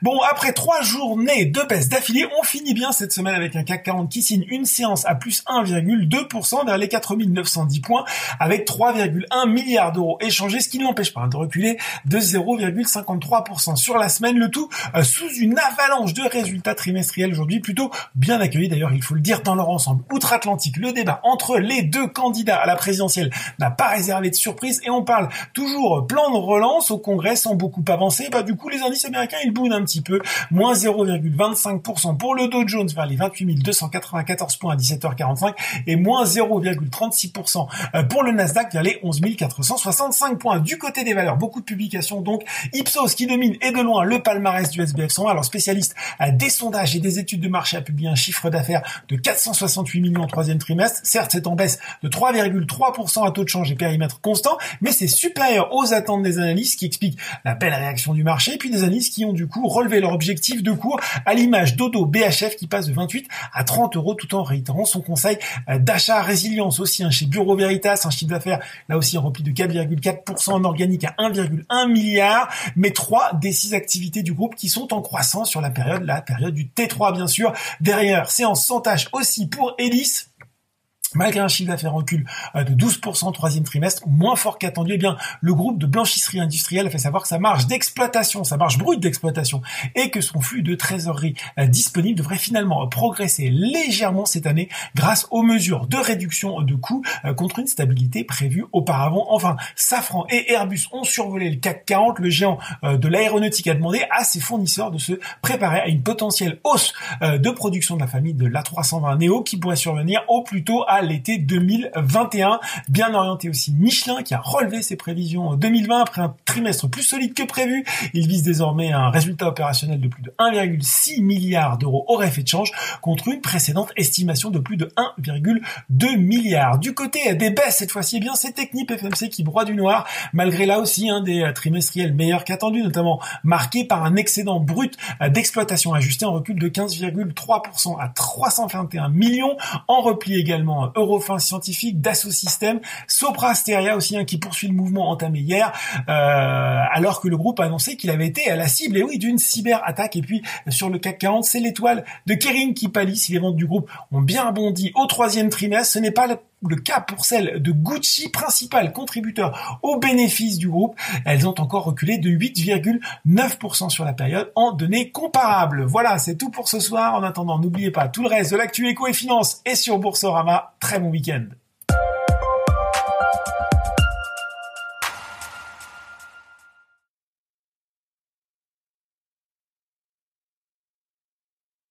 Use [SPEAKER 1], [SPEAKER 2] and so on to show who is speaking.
[SPEAKER 1] Bon, après trois journées de baisse d'affilée, on finit bien cette semaine avec un CAC 40 qui signe une séance à plus 1,2% vers les 4910 points avec 3,1 milliards d'euros échangés, ce qui ne l'empêche pas de reculer de 0,53% sur la semaine, le tout euh, sous une avalanche de résultats trimestriels aujourd'hui plutôt bien accueillis d'ailleurs, il faut le dire dans leur ensemble. Outre-Atlantique, le débat entre les deux candidats à la présidentielle n'a pas réservé de surprise et on parle toujours plan de relance au Congrès sans beaucoup avancer. Bah, du coup, les indices américains, ils boudent un petit peu. Moins 0,25% pour le Dow Jones vers les 28 294 points à 17h45 et moins 0,36% euh, pour le Nasdaq vers les 11 465 points. Du côté des valeurs, beaucoup de publications donc. Ipsos qui domine et de loin le palmarès du SBF 120. Alors spécialiste euh, des sondages et des études de marché a publié un chiffre d'affaires de 468 millions au troisième trimestre. Certes, c'est en baisse de 3,3% à taux de change et périmètre constant, mais c'est supérieur aux attentes des analystes qui expliquent la belle réaction du marché, et puis des analystes qui ont du coup relevé leur objectif de cours à l'image d'Odo BHF qui passe de 28 à 30 euros tout en réitérant son conseil euh, d'achat résilience aussi hein, chez Bureau Veritas, un chiffre d'affaires là aussi rempli de 4,4% en organique à 1,1 milliard, mais trois des six activités du groupe qui sont en croissance sur la période, la période du T3 bien sûr. Derrière, séance sans tâche aussi pour Elis Malgré un chiffre d'affaires recul euh, de 12% au troisième trimestre, moins fort qu'attendu, eh bien, le groupe de blanchisserie industrielle a fait savoir que sa marge d'exploitation, sa marge brute d'exploitation, et que son flux de trésorerie euh, disponible devrait finalement progresser légèrement cette année grâce aux mesures de réduction de coûts euh, contre une stabilité prévue auparavant. Enfin, Safran et Airbus ont survolé le CAC 40. Le géant de l'aéronautique a demandé à ses fournisseurs de se préparer à une potentielle hausse de production de la famille de l'A320 Neo qui pourrait survenir au plus tôt à l'été 2021. Bien orienté aussi Michelin qui a relevé ses prévisions en 2020 après un trimestre plus solide que prévu. Il vise désormais un résultat opérationnel de plus de 1,6 milliard d'euros au effet de change contre une précédente estimation de plus de 1,2 milliard. Du côté des baisses cette fois-ci, eh bien c'est Technip FMC qui broie du noir malgré là aussi un des trimestriels meilleurs qu'attendu, notamment marqué par un excédent brut d'exploitation ajusté en recul de 15,3% à 321 millions, en repli également Eurofin Scientifique, Dassault Systèmes, Sopra Steria aussi hein, qui poursuit le mouvement entamé hier, euh, alors que le groupe a annoncé qu'il avait été à la cible, et oui, d'une cyberattaque. Et puis sur le CAC 40, c'est l'étoile de Kering qui palisse. Les ventes du groupe ont bien bondi au troisième trimestre. Ce n'est pas le cas pour celles de Gucci, principal contributeur aux bénéfices du groupe. Elles ont encore reculé de 8,9% sur la période en données comparables. Voilà, c'est tout pour ce soir. En attendant, n'oubliez pas tout le reste de l'actu éco et finance et sur Boursorama. Très bon week-end.